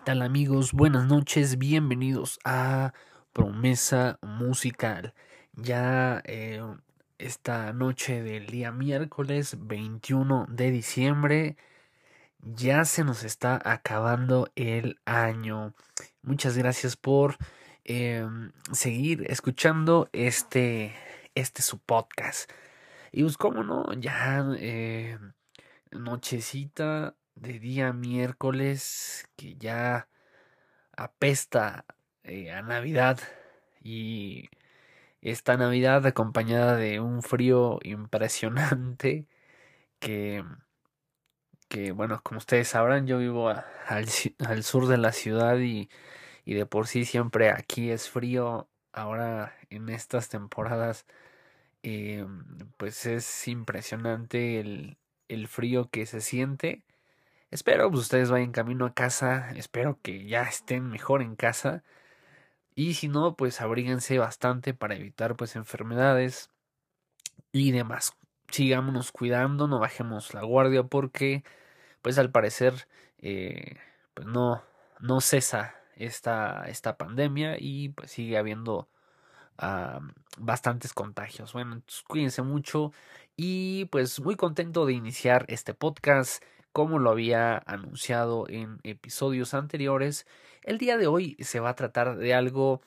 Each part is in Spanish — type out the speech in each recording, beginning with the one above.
¿Qué tal amigos? Buenas noches, bienvenidos a Promesa Musical. Ya eh, esta noche del día miércoles 21 de diciembre ya se nos está acabando el año. Muchas gracias por eh, seguir escuchando este, este su podcast. Y pues cómo no, ya eh, nochecita de día miércoles que ya apesta eh, a Navidad y esta Navidad acompañada de un frío impresionante que que bueno como ustedes sabrán yo vivo al, al, sur de la ciudad y, y de por sí siempre aquí es frío. Ahora en estas temporadas eh, pues es impresionante el, el frío que se siente Espero pues ustedes vayan camino a casa, espero que ya estén mejor en casa y si no pues abríguense bastante para evitar pues enfermedades y demás. Sigámonos cuidando, no bajemos la guardia porque pues al parecer eh, pues no no cesa esta esta pandemia y pues sigue habiendo uh, bastantes contagios. Bueno, cuídense mucho y pues muy contento de iniciar este podcast como lo había anunciado en episodios anteriores, el día de hoy se va a tratar de algo,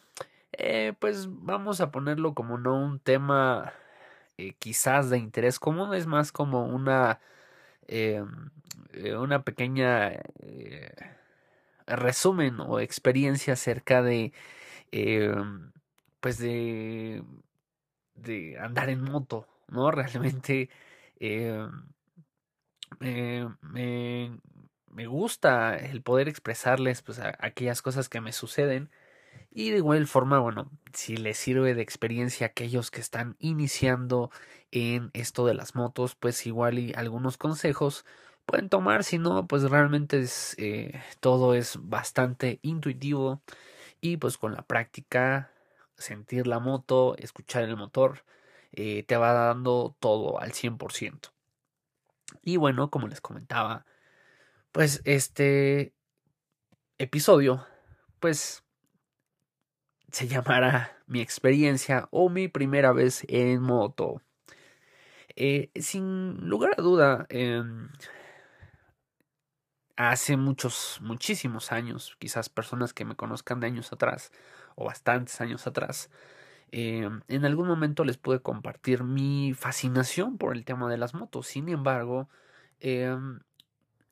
eh, pues vamos a ponerlo como no un tema eh, quizás de interés común, es más como una, eh, una pequeña resumen o experiencia acerca de, pues de, de andar en moto, ¿no? Realmente me, me, gusta el poder expresarles pues aquellas cosas que me suceden. Y de igual forma bueno si les sirve de experiencia a aquellos que están iniciando en esto de las motos pues igual y algunos consejos pueden tomar. Si no pues realmente es eh, todo es bastante intuitivo. Y pues con la práctica sentir la moto escuchar el motor eh, te va dando todo al 100% y bueno, como les comentaba, pues este episodio, pues se llamará mi experiencia o mi primera vez en moto. Eh, sin lugar a duda, eh, hace muchos, muchísimos años, quizás personas que me conozcan de años atrás o bastantes años atrás, eh, en algún momento les pude compartir mi fascinación por el tema de las motos. Sin embargo, eh,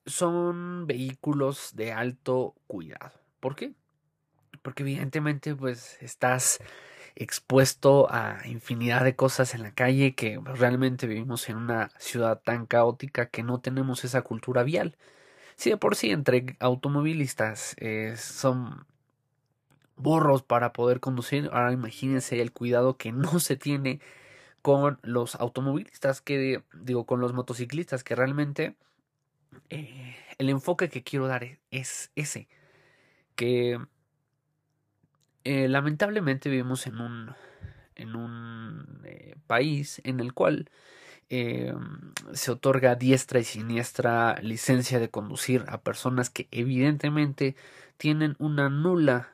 son vehículos de alto cuidado. ¿Por qué? Porque evidentemente pues estás expuesto a infinidad de cosas en la calle que realmente vivimos en una ciudad tan caótica que no tenemos esa cultura vial. Si de por sí entre automovilistas eh, son borros para poder conducir. Ahora imagínense el cuidado que no se tiene con los automovilistas, que digo, con los motociclistas, que realmente eh, el enfoque que quiero dar es ese, que eh, lamentablemente vivimos en un, en un eh, país en el cual se otorga diestra y siniestra licencia de conducir a personas que evidentemente tienen una nula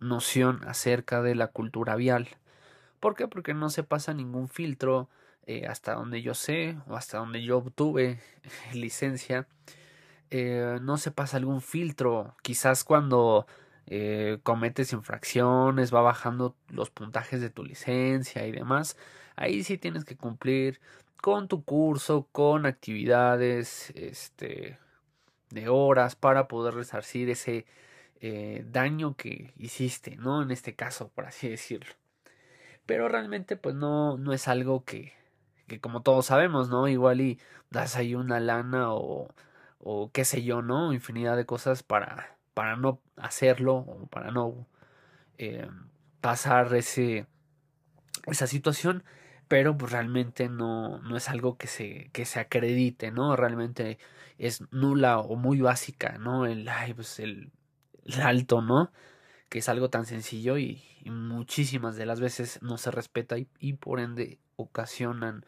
noción acerca de la cultura vial. ¿Por qué? Porque no se pasa ningún filtro eh, hasta donde yo sé o hasta donde yo obtuve licencia. Eh, no se pasa algún filtro. Quizás cuando eh, cometes infracciones va bajando los puntajes de tu licencia y demás. Ahí sí tienes que cumplir con tu curso, con actividades este, de horas para poder resarcir ese eh, daño que hiciste, ¿no? En este caso, por así decirlo. Pero realmente, pues no, no es algo que, que como todos sabemos, ¿no? Igual y das ahí una lana o, o qué sé yo, ¿no? Infinidad de cosas para, para no hacerlo o para no eh, pasar ese, esa situación pero pues realmente no, no es algo que se, que se acredite, ¿no? Realmente es nula o muy básica, ¿no? El, ay, pues el alto, ¿no? Que es algo tan sencillo y, muchísimas de las veces no se respeta y, por ende ocasionan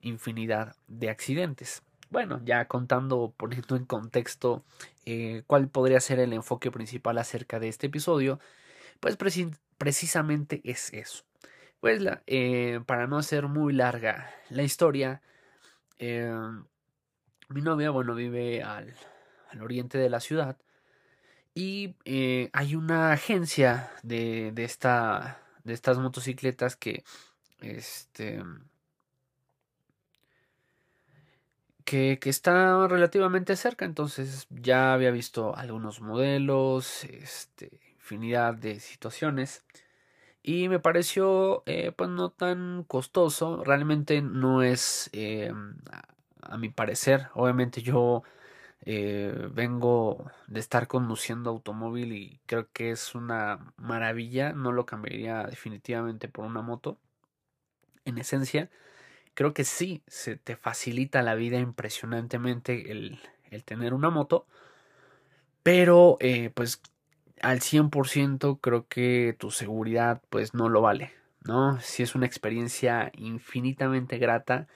infinidad de accidentes. bueno, ya contando, poniendo en contexto eh, cuál podría ser el enfoque principal acerca de este episodio, pues precisamente es eso. Pues eh, para no hacer muy larga la historia, eh, mi novia, bueno, vive al, al, oriente de la ciudad y hay una agencia de, de, esta, de estas motocicletas que, este, que, está relativamente cerca, entonces ya había visto algunos modelos, este, infinidad de situaciones y me pareció eh, pues no tan costoso, realmente no es eh, a, mi parecer, obviamente yo eh, vengo de estar conduciendo automóvil y creo que es una maravilla, no lo cambiaría definitivamente por una moto, en esencia creo que sí, se te facilita la vida impresionantemente el, el tener una moto, pero eh, pues al 100% creo que tu seguridad pues no lo vale, ¿no? Si es una experiencia infinitamente grata,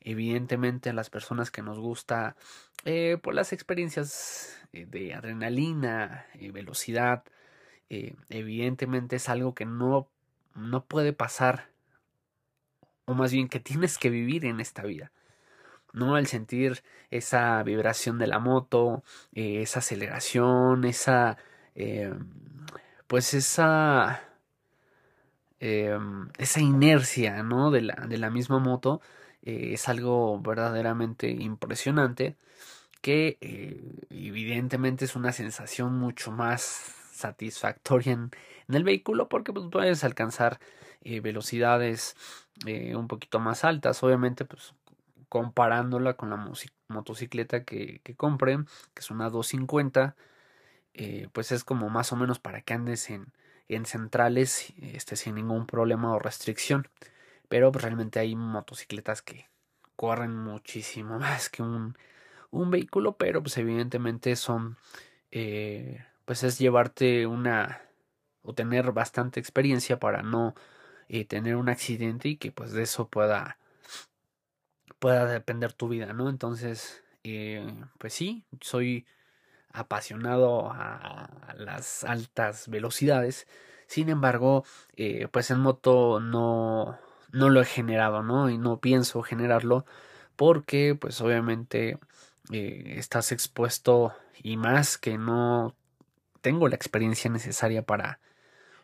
evidentemente a las personas que nos gusta eh, por las experiencias eh, de adrenalina, y velocidad, evidentemente es algo que no, no puede pasar o más bien que tienes que vivir en esta vida. ¿no? El sentir esa vibración de la moto, eh, esa aceleración, esa, eh, pues esa, eh, esa inercia, ¿no? De la, de la misma moto, es algo verdaderamente impresionante que evidentemente es una sensación mucho más satisfactoria en, el vehículo porque pues, puedes alcanzar velocidades eh, un poquito más altas. Obviamente, pues comparándola con la motocicleta que, que compré, que es una 250, eh, pues es como más o menos para que andes en, en centrales este, sin ningún problema o restricción. Pero pues, realmente hay motocicletas que corren muchísimo más que un, un vehículo, pero pues evidentemente son, eh, pues es llevarte una o tener bastante experiencia para no y tener un accidente y que pues de eso pueda pueda depender tu vida, ¿no? Entonces, eh, pues sí, soy apasionado a, las altas velocidades. Sin embargo, eh, pues en moto no, no lo he generado, ¿no? Y no pienso generarlo porque, pues obviamente, eh, estás expuesto y más que no tengo la experiencia necesaria para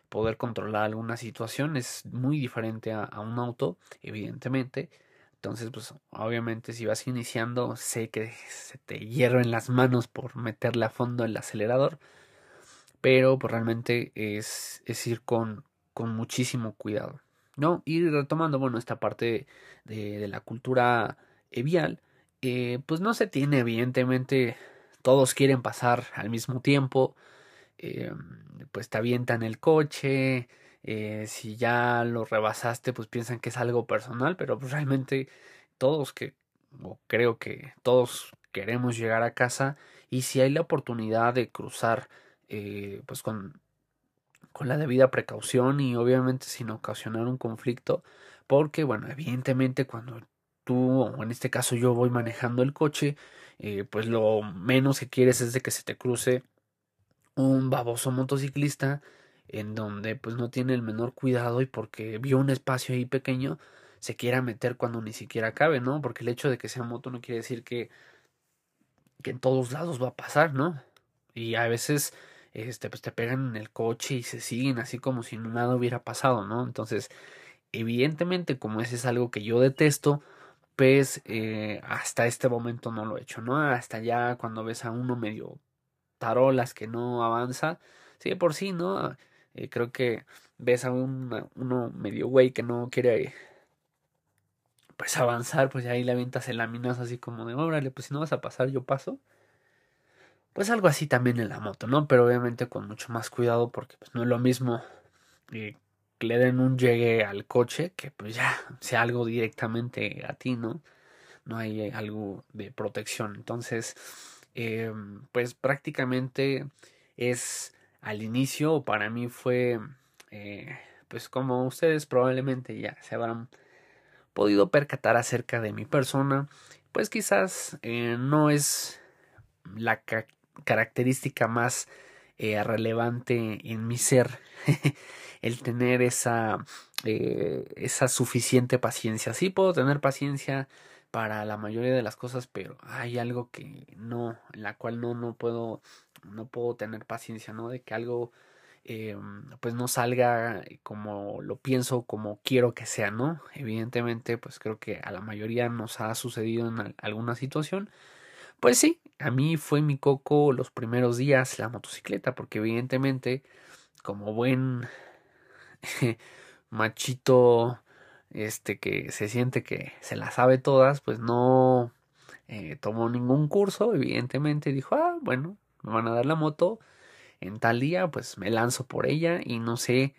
poder controlar alguna situación es muy diferente a, un auto, evidentemente. Entonces, pues obviamente si vas iniciando, sé que se te hierven las manos por meterle a fondo el acelerador, pero pues realmente es, es ir con, con muchísimo cuidado. ¿No? Y retomando, bueno, esta parte de, de la cultura vial, eh, pues no se tiene, evidentemente, todos quieren pasar al mismo tiempo, eh, pues te avientan el coche, eh, si ya lo rebasaste, pues piensan que es algo personal, pero pues realmente todos que, o creo que todos queremos llegar a casa y si hay la oportunidad de cruzar, eh, pues con, con la debida precaución y obviamente sin ocasionar un conflicto, porque bueno, evidentemente cuando tú, o en este caso yo voy manejando el coche, pues lo menos que quieres es de que se te cruce un baboso motociclista en donde pues no tiene el menor cuidado y porque vio un espacio ahí pequeño se quiera meter cuando ni siquiera cabe, ¿no? Porque el hecho de que sea moto no quiere decir que que en todos lados va a pasar, ¿no? Y a veces este pues te pegan en el coche y se siguen así como si nada hubiera pasado, ¿no? Entonces, evidentemente como ese es algo que yo detesto, pues eh, hasta este momento no lo he hecho, ¿no? Hasta ya cuando ves a uno medio tarolas que no avanza. Sí, por sí, ¿no? Eh, creo que ves a un, uno medio güey que no quiere pues avanzar, pues ahí le avientas el laminazo así como de, órale, pues si no vas a pasar, yo paso. Pues algo así también en la moto, ¿no? Pero obviamente con mucho más cuidado porque pues no es lo mismo eh, que le den un llegue al coche que pues ya sea algo directamente a ti, ¿no? No hay algo de protección. Entonces, eh, pues prácticamente es al inicio, para mí fue, eh, pues como ustedes probablemente ya se habrán podido percatar acerca de mi persona, pues quizás eh, no es la característica más eh, relevante en mi ser el tener esa, eh, esa suficiente paciencia. Sí puedo tener paciencia para la mayoría de las cosas, pero hay algo que no, en la cual no, no puedo, no puedo tener paciencia, ¿no? De que algo eh, pues no salga como lo pienso, como quiero que sea, ¿no? Evidentemente, pues creo que a la mayoría nos ha sucedido en alguna situación. Pues sí, a mí fue mi coco los primeros días la motocicleta, porque evidentemente, como buen machito, este que se siente que se la sabe todas, pues no eh, tomó ningún curso, evidentemente dijo, ah, bueno, me van a dar la moto, en tal día, pues me lanzo por ella y no sé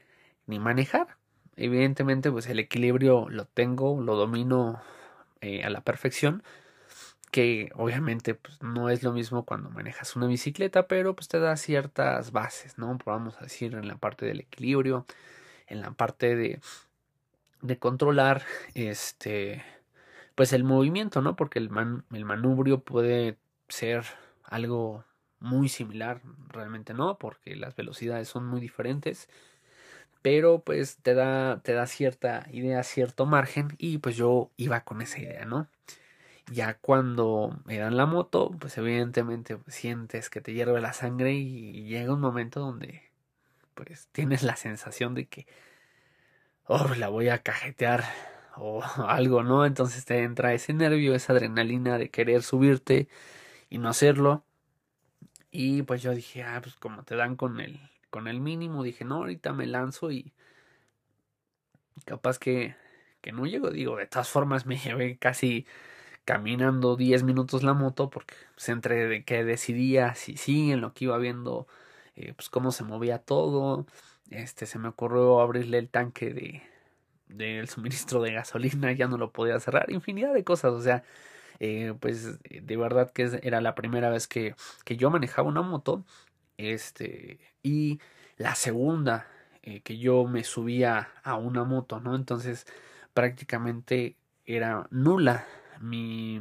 ni manejar. Evidentemente, pues el equilibrio lo tengo, lo domino eh, a la perfección, que obviamente pues, no es lo mismo cuando manejas una bicicleta, pero pues te da ciertas bases, ¿no? Vamos a decir en la parte del equilibrio, en la parte de, de controlar este pues el movimiento, ¿no? Porque el, man, el manubrio puede ser algo muy similar, realmente no, porque las velocidades son muy diferentes, pero pues te da, te da cierta idea, cierto margen y pues yo iba con esa idea, ¿no? Ya cuando me dan la moto, pues evidentemente pues, sientes que te hierve la sangre y llega un momento donde pues tienes la sensación de que oh, la voy a cajetear o algo, ¿no? Entonces te entra ese nervio, esa adrenalina de querer subirte y no hacerlo. Y pues yo dije, ah, pues como te dan con el, con el mínimo, dije, no, ahorita me lanzo y capaz que, que no llego. Digo, de todas formas me llevé casi caminando 10 minutos la moto porque pues, entre que decidía si sí, en lo que iba viendo, eh, pues cómo se movía todo. Este, se me ocurrió abrirle el tanque de del suministro de gasolina, ya no lo podía cerrar, infinidad de cosas, o sea, eh, pues de verdad que era la primera vez que, que yo manejaba una moto, este, y la segunda eh, que yo me subía a una moto, ¿no? Entonces prácticamente era nula mi,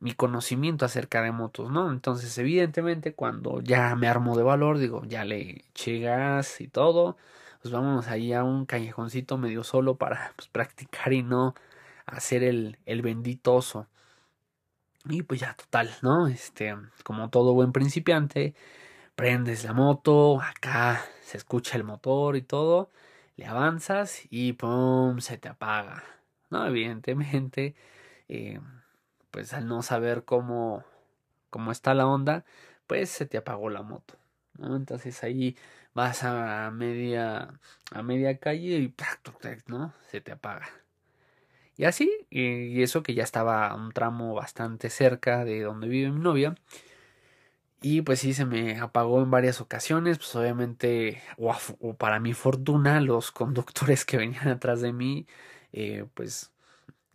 mi conocimiento acerca de motos, ¿no? Entonces evidentemente cuando ya me armo de valor, digo, ya le eché gas y todo, pues vámonos ahí a un callejoncito medio solo para pues, practicar y no hacer el, el bendito oso. Y pues ya, total, ¿no? Este, como todo buen principiante, prendes la moto, acá se escucha el motor y todo, le avanzas y ¡pum! se te apaga. No, evidentemente, eh, pues al no saber cómo, cómo está la onda, pues se te apagó la moto. Entonces ahí vas a media, a media calle y ¿no? se te apaga. Y así, y eso que ya estaba un tramo bastante cerca de donde vive mi novia. Y pues sí, se me apagó en varias ocasiones. Pues obviamente, o, para mi fortuna, los conductores que venían atrás de mí, eh, pues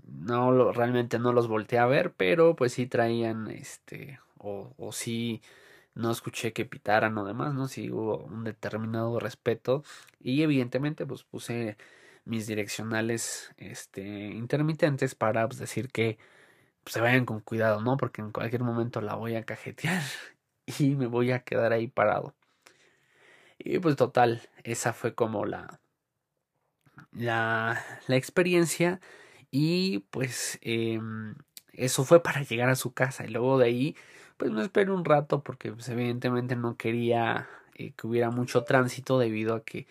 no realmente no los volteé a ver, pero pues sí traían este, o, o sí no escuché que pitaran o demás, ¿no? Sí hubo un determinado respeto. Y evidentemente, pues puse mis direccionales este, intermitentes para pues, decir que pues, se vayan con cuidado, ¿no? Porque en cualquier momento la voy a cajetear y me voy a quedar ahí parado. Y pues total, esa fue como la, la, la experiencia y pues em, eso fue para llegar a su casa y luego de ahí pues me esperé un rato porque pues, evidentemente no quería eh, que hubiera mucho tránsito debido a que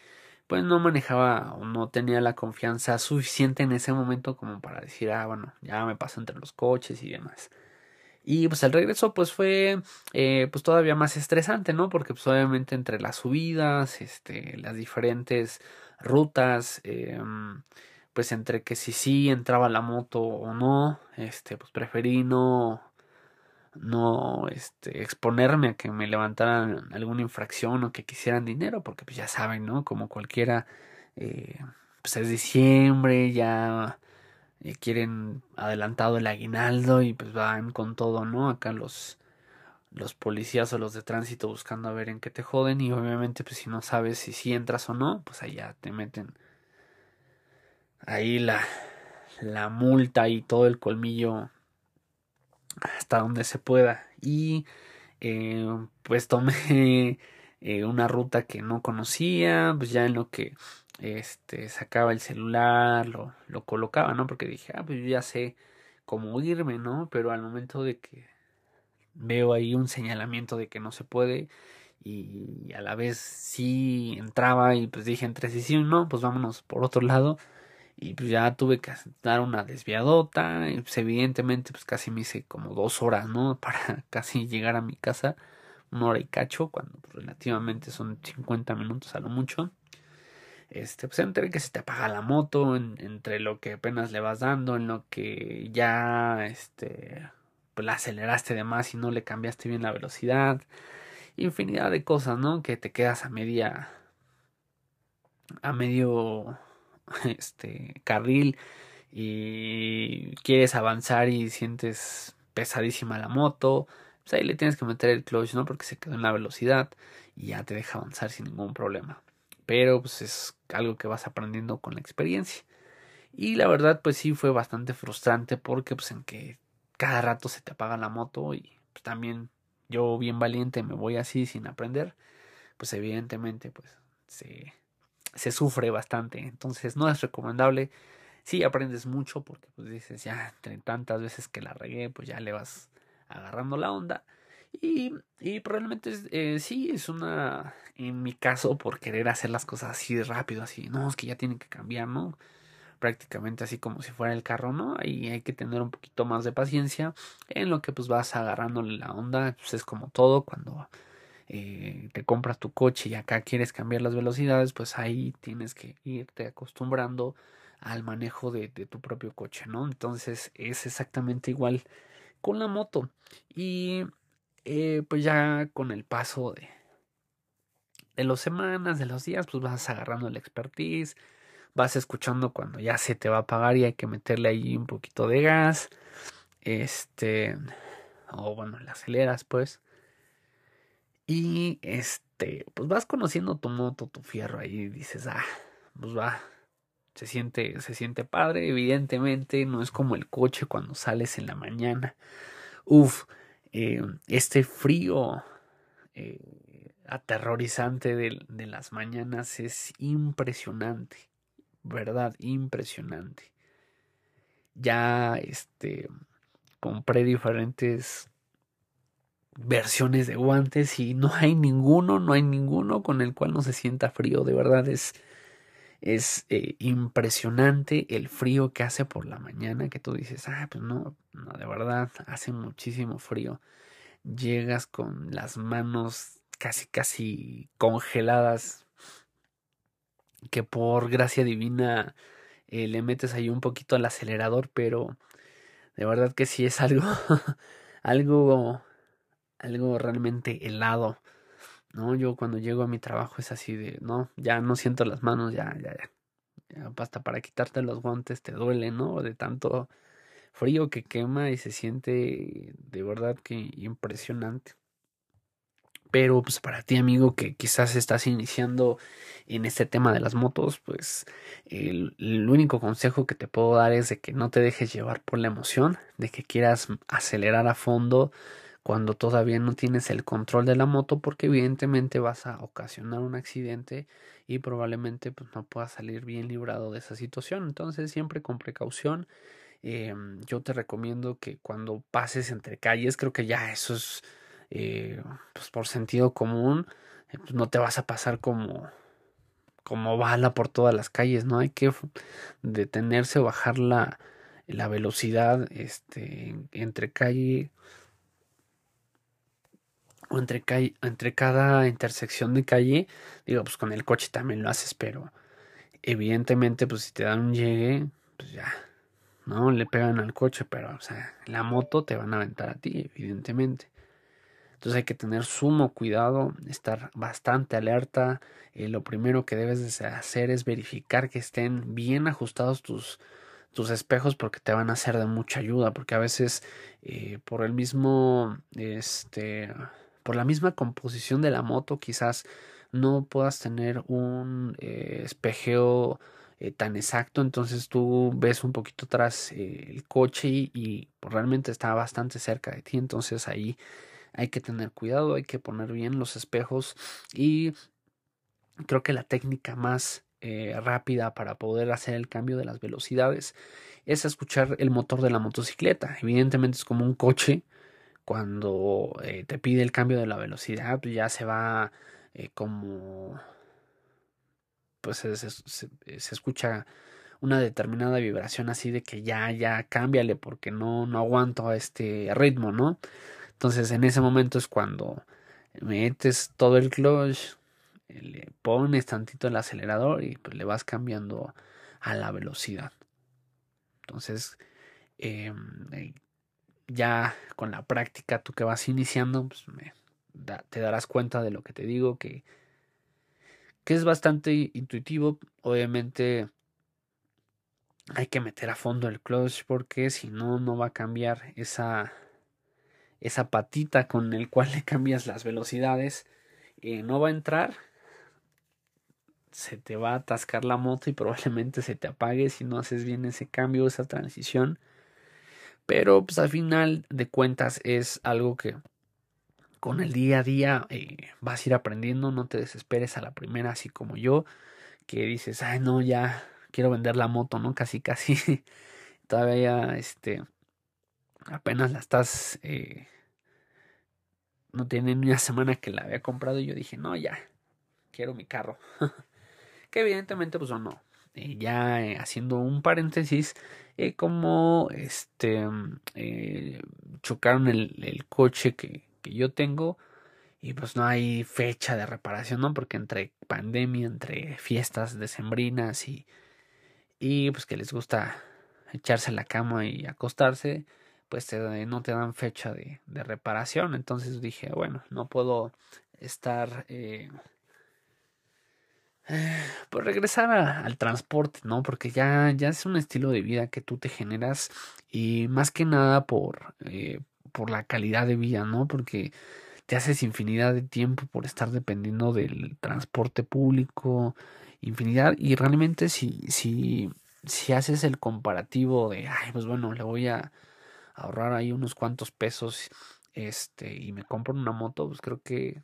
pues no manejaba o no tenía la confianza suficiente en ese momento como para decir, ah, bueno, ya me paso entre los coches y demás. Y pues el regreso pues fue eh, pues todavía más estresante, ¿no? Porque pues obviamente entre las subidas, este, las diferentes rutas, eh, pues entre que si sí entraba la moto o no, este, pues preferí no no este, exponerme a que me levantaran alguna infracción o que quisieran dinero, porque pues ya saben, ¿no? Como cualquiera, eh, pues es diciembre, ya eh, quieren adelantado el aguinaldo y pues van con todo, ¿no? Acá los, los policías o los de tránsito buscando a ver en qué te joden y obviamente pues si no sabes si sí entras o no, pues ya te meten ahí la, la multa y todo el colmillo hasta donde se pueda. Y eh, pues tomé eh, una ruta que no conocía, pues ya en lo que este sacaba el celular, lo, lo colocaba, ¿no? Porque dije, ah, pues yo ya sé cómo irme, ¿no? Pero al momento de que veo ahí un señalamiento de que no se puede y a la vez sí entraba y pues dije entre sí sí no, pues vámonos por otro lado y pues ya tuve que dar una desviadota y pues evidentemente pues casi me hice como dos horas, ¿no? Para casi llegar a mi casa, una hora y cacho, cuando pues, relativamente son 50 minutos a lo mucho. Este, pues entre que se te apaga la moto, entre lo que apenas le vas dando, en lo que ya, este, pues la aceleraste de más y no le cambiaste bien la velocidad, infinidad de cosas, ¿no? Que te quedas a media, a medio este carril y quieres avanzar y sientes pesadísima la moto, pues ahí le tienes que meter el clutch, ¿no? Porque se quedó en la velocidad y ya te deja avanzar sin ningún problema. Pero pues es algo que vas aprendiendo con la experiencia. Y la verdad pues sí fue bastante frustrante porque pues en que cada rato se te apaga la moto y pues también yo bien valiente me voy así sin aprender, pues evidentemente pues se se sufre bastante. Entonces no es recomendable. Sí aprendes mucho porque pues dices ya entre tantas veces que la regué pues ya le vas agarrando la onda. Y, y probablemente eh, sí es una, en mi caso, por querer hacer las cosas así rápido, así, no, es que ya tienen que cambiar, ¿no? Prácticamente así como si fuera el carro, ¿no? Ahí hay que tener un poquito más de paciencia en lo que pues vas agarrándole la onda, pues es como todo cuando eh, te compras tu coche y acá quieres cambiar las velocidades, pues ahí tienes que irte acostumbrando al manejo de, tu propio coche, ¿no? Entonces es exactamente igual con la moto. Y eh, pues ya con el paso de, de las semanas, de los días, pues vas agarrando el expertise, vas escuchando cuando ya se te va a pagar y hay que meterle ahí un poquito de gas. Este, o bueno, le aceleras pues. Y este, pues vas conociendo tu moto, tu fierro ahí y dices, ah, pues va, se siente, se siente padre, evidentemente, no es como el coche cuando sales en la mañana. Uf, eh, este frío eh, aterrorizante de, de las mañanas es impresionante, ¿verdad? Impresionante. Ya, este, compré diferentes versiones de guantes y no hay ninguno, no hay ninguno con el cual no se sienta frío. De verdad es, es eh, impresionante el frío que hace por la mañana que tú dices, ah, pues no, no, de verdad hace muchísimo frío. Llegas con las manos casi, casi congeladas que por gracia divina eh, le metes ahí un poquito al acelerador, pero de verdad que sí es algo, algo algo realmente helado. ¿no? Yo cuando llego a mi trabajo es así de, no, ya no siento las manos, ya, ya, ya. hasta para quitarte los guantes te duele, ¿no? De tanto frío que quema y se siente de verdad que impresionante. Pero pues para ti amigo que quizás estás iniciando en este tema de las motos, pues el, único consejo que te puedo dar es de que no te dejes llevar por la emoción, de que quieras acelerar a fondo, cuando todavía no tienes el control de la moto porque evidentemente vas a ocasionar un accidente y probablemente pues, no puedas salir bien librado de esa situación. Entonces siempre con precaución. Eh, yo te recomiendo que cuando pases entre calles, creo que ya eso es eh, pues por sentido común, eh, pues no te vas a pasar como como bala por todas las calles, no hay que detenerse o bajar la, la velocidad este, entre calle o entre, calle, entre cada intersección de calle, digo, pues con el coche también lo haces, pero evidentemente, pues si te dan un llegue, pues ya, ¿no? Le pegan al coche, pero, o sea, la moto te van a aventar a ti, evidentemente. Entonces hay que tener sumo cuidado, estar bastante alerta. Eh, lo primero que debes de hacer es verificar que estén bien ajustados tus, tus espejos porque te van a ser de mucha ayuda, porque a veces eh, por el mismo, este, por la misma composición de la moto quizás no puedas tener un eh, espejeo eh, tan exacto, entonces tú ves un poquito atrás eh, el coche y, pues, realmente está bastante cerca de ti, entonces ahí hay que tener cuidado, hay que poner bien los espejos y creo que la técnica más eh, rápida para poder hacer el cambio de las velocidades es escuchar el motor de la motocicleta. Evidentemente es como un coche. Cuando te pide el cambio de la velocidad, ya se va como pues se, escucha una determinada vibración así de que ya, ya, cámbiale porque no, no aguanto a este ritmo, ¿no? Entonces en ese momento es cuando metes todo el clutch, le pones tantito el acelerador y pues le vas cambiando a la velocidad. Entonces, em, eh, ya con la práctica, tú que vas iniciando, pues te darás cuenta de lo que te digo, que que es bastante intuitivo. Obviamente hay que meter a fondo el clutch porque si no, no va a cambiar esa, esa patita con el cual le cambias las velocidades. Eh, no va a entrar. Se te va a atascar la moto y probablemente se te apague si no haces bien ese cambio, esa transición. Pero pues al final de cuentas es algo que con el día a día eh, vas a ir aprendiendo, no te desesperes a la primera, así como yo, que dices, ay no, ya quiero vender la moto, ¿no? Casi, casi, todavía, este, apenas la estás, eh, no tiene ni una semana que la había comprado y yo dije, no, ya, quiero mi carro. que evidentemente, pues no. Eh, ya haciendo un paréntesis, como este chocaron el, el coche que, que yo tengo y pues no hay fecha de reparación, ¿no? Porque entre pandemia, entre fiestas decembrinas y, y pues que les gusta echarse en la cama y acostarse, pues no te dan fecha de, de, reparación. Entonces dije, bueno, no puedo estar... Eh, pues regresar al transporte, ¿no? Porque ya, ya es un estilo de vida que tú te generas y más que nada por, eh, por la calidad de vida, ¿no? Porque te haces infinidad de tiempo por estar dependiendo del transporte público, infinidad, y realmente si, si, si haces el comparativo de, ay, pues bueno, le voy a ahorrar ahí unos cuantos pesos, este, y me compro una moto, pues creo que,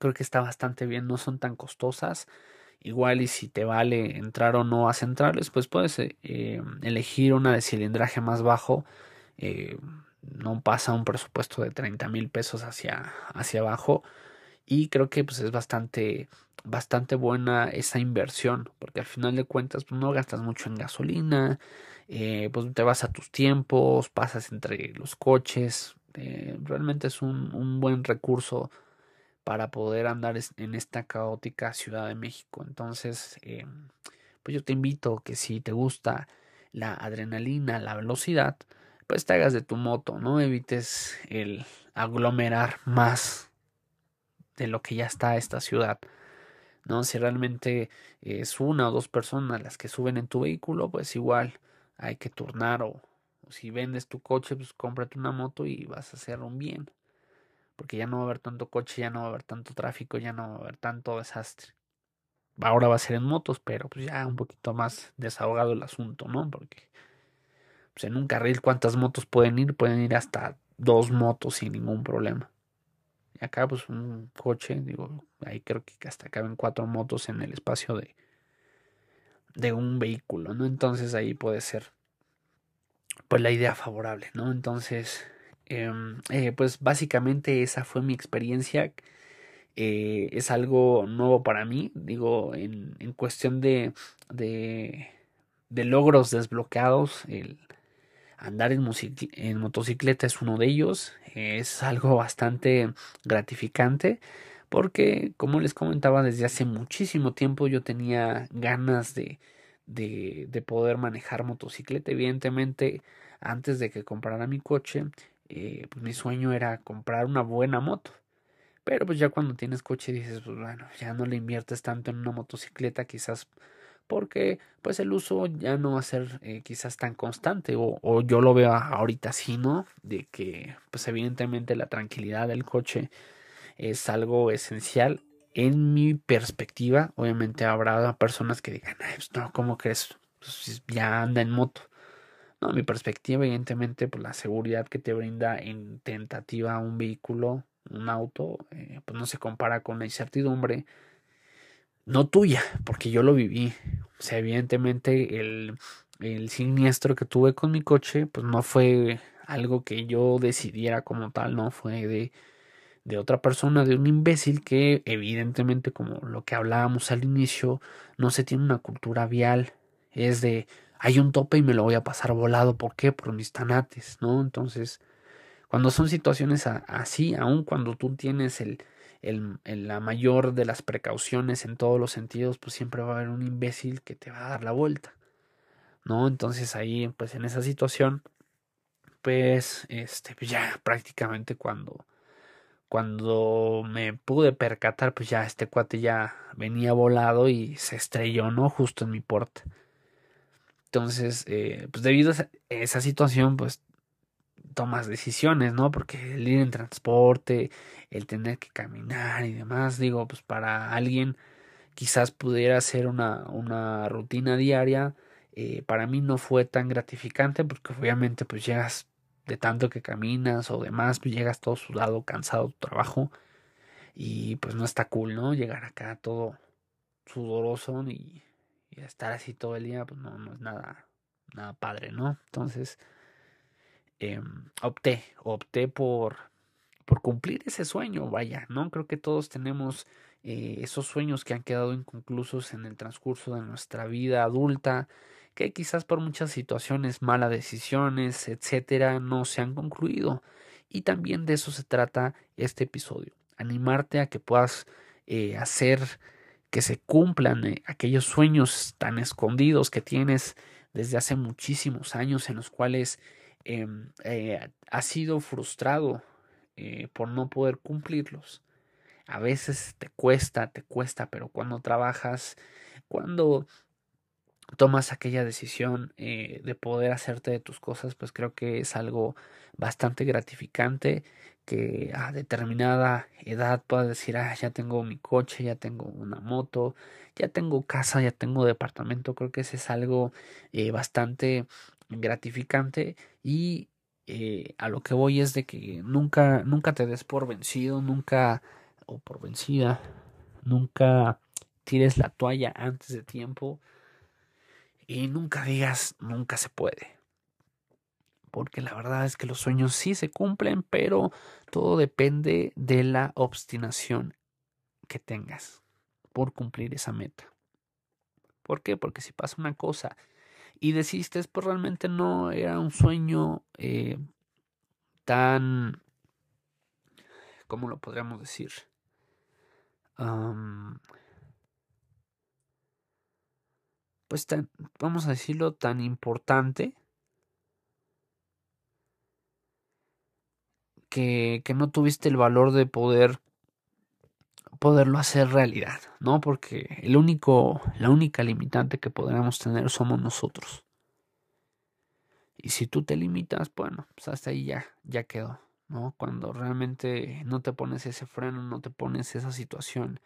creo que está bastante bien, no son tan costosas, igual y si te vale entrar o no a centrales, pues puedes eh, elegir una de cilindraje más bajo, eh, no pasa un presupuesto de 30 mil pesos hacia, hacia abajo. Y creo que pues es bastante bastante buena esa inversión porque al final de cuentas pues, no gastas mucho en gasolina eh, pues te vas a tus tiempos pasas entre los coches eh, realmente es un, un, buen recurso para poder andar en esta caótica Ciudad de México entonces eh, pues yo te invito que si te gusta la adrenalina la velocidad pues te hagas de tu moto, ¿no? Evites el aglomerar más de lo que ya está esta ciudad. ¿no? Si realmente es una o dos personas las que suben en tu vehículo, pues igual hay que turnar o, si vendes tu coche, pues cómprate una moto y vas a hacer un bien. Porque ya no va a haber tanto coche, ya no va a haber tanto tráfico, ya no va a haber tanto desastre. Ahora va a ser en motos, pero pues ya un poquito más desahogado el asunto, ¿no? Porque pues, en un carril, ¿cuántas motos pueden ir? Pueden ir hasta dos motos sin ningún problema. Y acá, pues un coche, digo, ahí creo que hasta caben cuatro motos en el espacio de, de un vehículo, ¿no? Entonces ahí puede ser, pues la idea favorable, ¿no? Entonces, em, eh, pues básicamente esa fue mi experiencia. Eh, es algo nuevo para mí, digo, en, en cuestión de, de, de logros desbloqueados, el, Andar en, motocicleta es uno de ellos. Es algo bastante gratificante porque, como les comentaba, desde hace muchísimo tiempo yo tenía ganas de, de, de poder manejar motocicleta. Evidentemente, antes de que comprara mi coche, eh, pues mi sueño era comprar una buena moto. Pero pues ya cuando tienes coche dices, pues bueno, ya no le inviertes tanto en una motocicleta, quizás porque pues el uso ya no va a ser eh, quizás tan constante o, o, yo lo veo ahorita así, ¿no? De que pues evidentemente la tranquilidad del coche es algo esencial en mi perspectiva, obviamente habrá personas que digan, pues no, ¿cómo crees? Pues ya anda en moto. No, mi perspectiva, evidentemente, pues la seguridad que te brinda en tentativa un vehículo, un auto, eh, pues no se compara con la incertidumbre, no tuya, porque yo lo viví. O sea, evidentemente el, el siniestro que tuve con mi coche, pues no fue algo que yo decidiera como tal, no fue de de otra persona, de un imbécil que evidentemente como lo que hablábamos al inicio, no se tiene una cultura vial, es de hay un tope y me lo voy a pasar volado, ¿por qué? Por mis tanates, ¿no? Entonces, cuando son situaciones así, aun cuando tú tienes el, el, la mayor de las precauciones en todos los sentidos, pues siempre va a haber un imbécil que te va a dar la vuelta, ¿no? Entonces ahí, pues en esa situación, pues, este, pues ya prácticamente cuando cuando me pude percatar, pues ya este cuate ya venía volado y se estrelló, ¿no? Justo en mi puerta. Entonces, eh, pues debido a esa, situación, pues tomas decisiones, ¿no? Porque el ir en transporte, el tener que caminar y demás, digo, pues para alguien quizás pudiera ser una, una rutina diaria, eh, para mí no fue tan gratificante porque obviamente pues llegas de tanto que caminas o demás, pues llegas todo sudado, cansado de tu trabajo y pues no está cool, ¿no? Llegar acá todo sudoroso y, estar así todo el día, pues no, no es nada, nada padre, ¿no? Entonces, em, opté, opté por, por cumplir ese sueño, vaya, ¿no? Creo que todos tenemos eh, esos sueños que han quedado inconclusos en el transcurso de nuestra vida adulta, que quizás por muchas situaciones, malas decisiones, etcétera, no se han concluido. Y también de eso se trata este episodio. Animarte a que puedas eh, hacer que se cumplan eh, aquellos sueños tan escondidos que tienes desde hace muchísimos años en los cuales em, eh, has sido frustrado por no poder cumplirlos. A veces te cuesta, te cuesta, pero cuando trabajas, cuando tomas aquella decisión eh, de poder hacerte de tus cosas, pues creo que es algo bastante gratificante que a determinada edad puedas decir, ah, ya tengo mi coche, ya tengo una moto, ya tengo casa, ya tengo departamento, creo que ese es algo eh, bastante gratificante y eh, a lo que voy es de que nunca, nunca te des por vencido, nunca, o por vencida, nunca tires la toalla antes de tiempo, y nunca digas, nunca se puede. Porque la verdad es que los sueños sí se cumplen, pero todo depende de la obstinación que tengas por cumplir esa meta. ¿Por qué? Porque si pasa una cosa y desistes, pues realmente no era un sueño eh, tan... ¿Cómo lo podríamos decir? pues tan, vamos a decirlo, tan importante que, no tuviste el valor de poder poderlo hacer realidad, ¿no? Porque el único, la única limitante que podremos tener somos nosotros. Y si tú te limitas, bueno, pues hasta ahí ya, ya quedó, ¿no? Cuando realmente no te pones ese freno, no te pones esa situación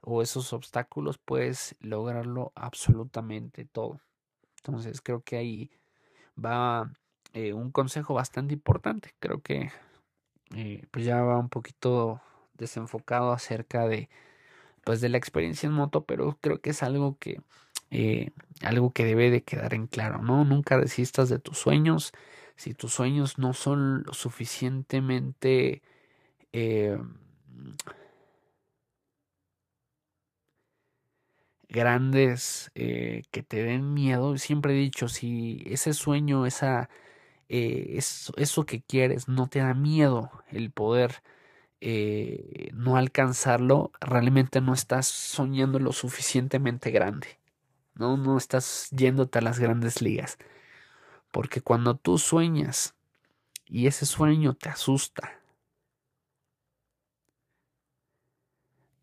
o esos obstáculos, puedes lograrlo absolutamente todo. Entonces creo que ahí va eh, un consejo bastante importante. Creo que eh, pues ya va un poquito desenfocado acerca de pues de la experiencia en moto, pero creo que es algo que eh, algo que debe de quedar en claro, ¿no? Nunca desistas de tus sueños. Si tus sueños no son lo suficientemente grandes eh, que te den miedo. Siempre he dicho, si ese sueño, esa, eh, eso, que quieres, no te da miedo el poder eh, no alcanzarlo, realmente no estás soñando lo suficientemente grande. No, no estás yéndote a las grandes ligas. Porque cuando tú sueñas y ese sueño te asusta,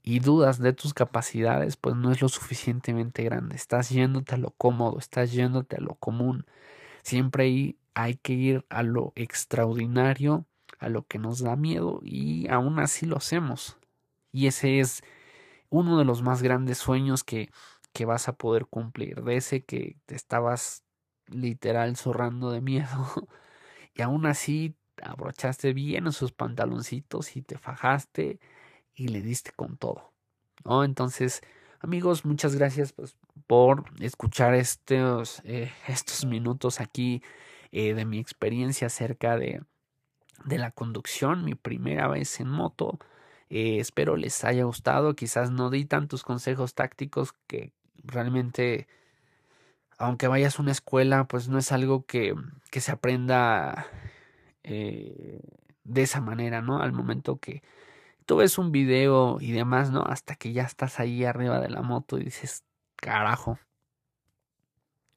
y dudas de tus capacidades, pues no es lo suficientemente grande. Estás yéndote a lo cómodo, estás yéndote a lo común. Siempre hay, que ir a lo extraordinario, a lo que nos da miedo y aún así lo hacemos. Y ese es uno de los más grandes sueños que, que vas a poder cumplir, de ese que te estabas literal zorrando de miedo y aún así abrochaste bien esos pantaloncitos y te fajaste y le diste con todo. ¿no? Entonces, amigos, muchas gracias pues, por escuchar estos, eh, estos minutos aquí eh, de mi experiencia acerca de, de la conducción, mi primera vez en moto. Eh, espero les haya gustado. Quizás no di tantos consejos tácticos que realmente, aunque vayas a una escuela, pues no es algo que, que se aprenda eh, de esa manera, ¿no? Al momento que tú ves un video y demás, ¿no? Hasta que ya estás ahí arriba de la moto y dices, carajo,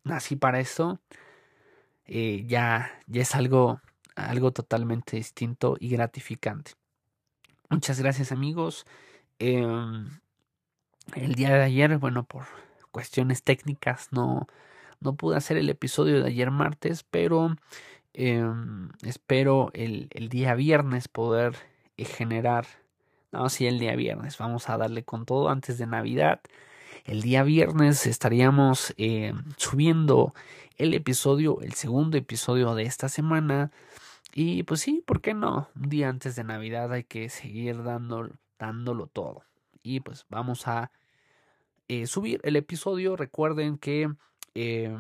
nací para eso, eh, ya, ya es algo, algo totalmente distinto y gratificante. Muchas gracias amigos. Em, el día de ayer, bueno, por cuestiones técnicas no, no pude hacer el episodio de ayer martes, pero Em, espero el, el, día viernes poder eh, generar. No, sí, el día viernes. Vamos a darle con todo antes de Navidad. El día viernes estaríamos eh, subiendo el episodio, el segundo episodio de esta semana. Y pues sí, ¿por qué no? Un día antes de Navidad hay que seguir dando, dándolo todo. Y pues vamos a eh, subir el episodio. Recuerden que eh,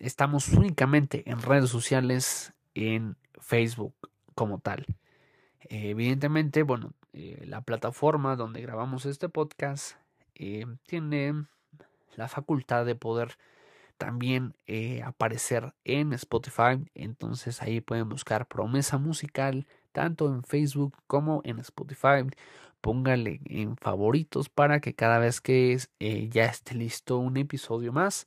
estamos únicamente en redes sociales, en Facebook como tal. evidentemente, bueno, eh, la plataforma donde grabamos este podcast eh, tiene la facultad de poder también eh, aparecer en Spotify. Entonces ahí pueden buscar promesa musical tanto en Facebook como en Spotify. Póngale en favoritos para que cada vez que ya esté listo un episodio más,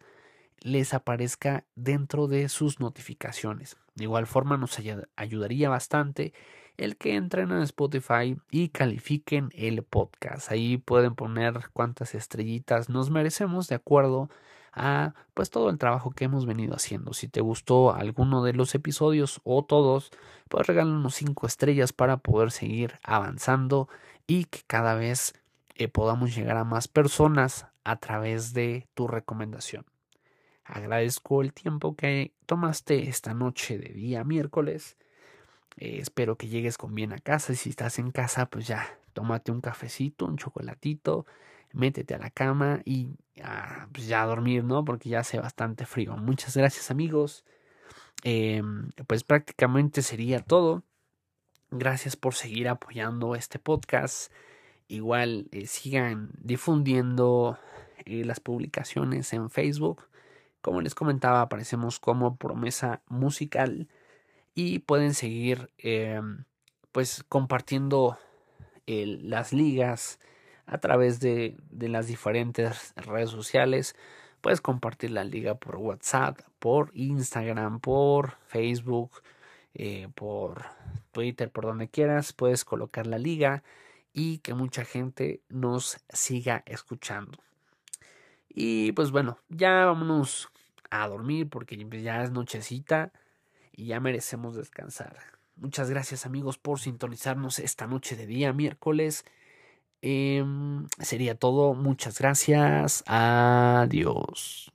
les aparezca dentro de sus notificaciones. De igual forma nos ayudaría bastante el que entren en Spotify y califiquen el podcast. Ahí pueden poner cuántas estrellitas nos merecemos de acuerdo a pues todo el trabajo que hemos venido haciendo. Si te gustó alguno de los episodios o todos, pues regálanos cinco estrellas para poder seguir avanzando y que cada vez eh, podamos llegar a más personas a través de tu recomendación. Agradezco el tiempo que tomaste esta noche de día miércoles. Eh, espero que llegues con bien a casa y si estás en casa, pues ya, tómate un cafecito, un chocolatito, métete a la cama y pues ya a dormir, ¿no? Porque ya hace bastante frío. Muchas gracias amigos. Em, pues prácticamente sería todo. Gracias por seguir apoyando este podcast. Igual eh, sigan difundiendo eh, las publicaciones en Facebook. Como les comentaba, aparecemos como promesa musical y pueden seguir em, pues compartiendo las ligas a través de, de, las diferentes redes sociales. Puedes compartir la liga por WhatsApp, por Instagram, por Facebook, eh, por Twitter, por donde quieras. Puedes colocar la liga y que mucha gente nos siga escuchando. Y pues bueno, ya vámonos a dormir porque ya es nochecita y ya merecemos descansar. Muchas gracias amigos por sintonizarnos esta noche de día miércoles. Em, sería todo. Muchas gracias. Adiós.